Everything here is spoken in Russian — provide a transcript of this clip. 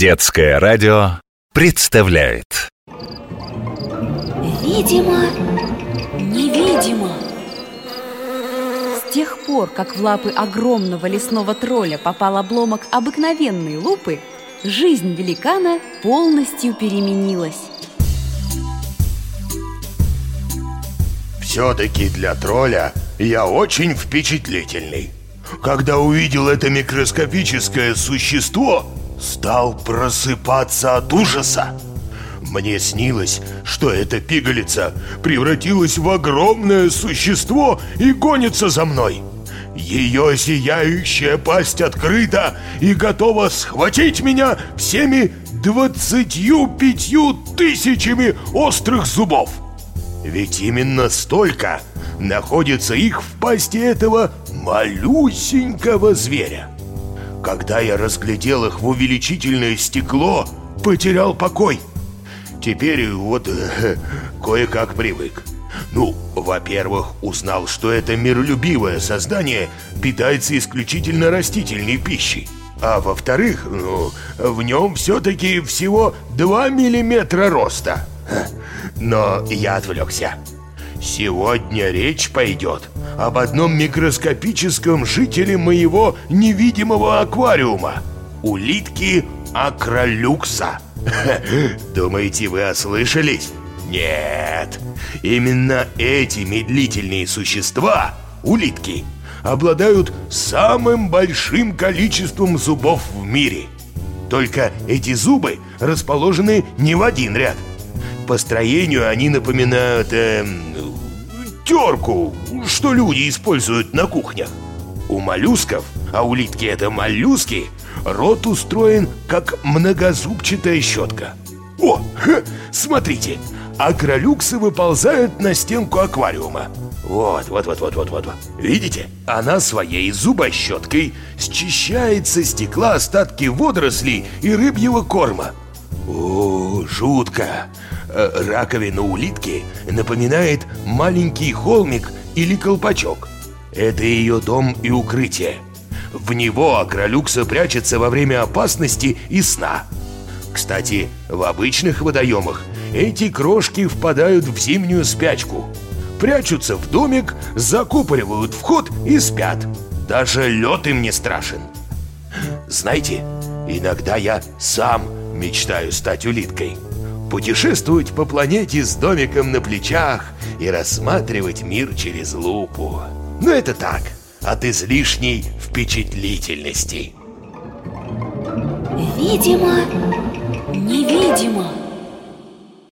Детское радио представляет. Видимо, невидимо. С тех пор, как в лапы огромного лесного тролля попал обломок обыкновенной лупы Жизнь великана полностью переменилась. Все-таки для тролля я очень впечатлительный. Когда увидел это микроскопическое существо, стал просыпаться от ужаса. Мне снилось, что эта пигалица превратилась в огромное существо и гонится за мной. Ее сияющая пасть открыта и готова схватить меня всеми двадцатью пятью тысячами острых зубов. Ведь именно столько находится их в пасти этого малюсенького зверя. Когда я разглядел их в увеличительное стекло, потерял покой. Теперь вот э, кое-как привык. Ну, во-первых, узнал, что это миролюбивое создание питается исключительно растительной пищей. А во-вторых, ну, в нем все-таки всего 2 миллиметра роста. Но я отвлекся. Сегодня речь пойдет об одном микроскопическом жителе моего невидимого аквариума. Улитки акролюкса. Думаете, вы ослышались? Нет, именно эти медлительные существа, улитки, обладают самым большим количеством зубов в мире. Только эти зубы расположены не в один ряд – по строению они напоминают э, терку, что люди используют на кухнях. У моллюсков, а улитки это моллюски, рот устроен как многозубчатая щетка. О, ха, смотрите, акролюксы выползают на стенку аквариума. Вот, вот, вот, вот, вот, вот. Видите? Она своей зубощеткой счищает со стекла остатки водорослей и рыбьего корма. О, жутко! Э, раковина улитки напоминает маленький холмик или колпачок. Это ее дом и укрытие. В него акролюкса прячется во время опасности и сна. Кстати, в обычных водоемах эти крошки впадают в зимнюю спячку. Прячутся в домик, закупоривают вход и спят. Даже лед им не страшен. Знаете, иногда я сам мечтаю стать улиткой путешествовать по планете с домиком на плечах и рассматривать мир через лупу. Но это так, от излишней впечатлительности. Видимо, невидимо.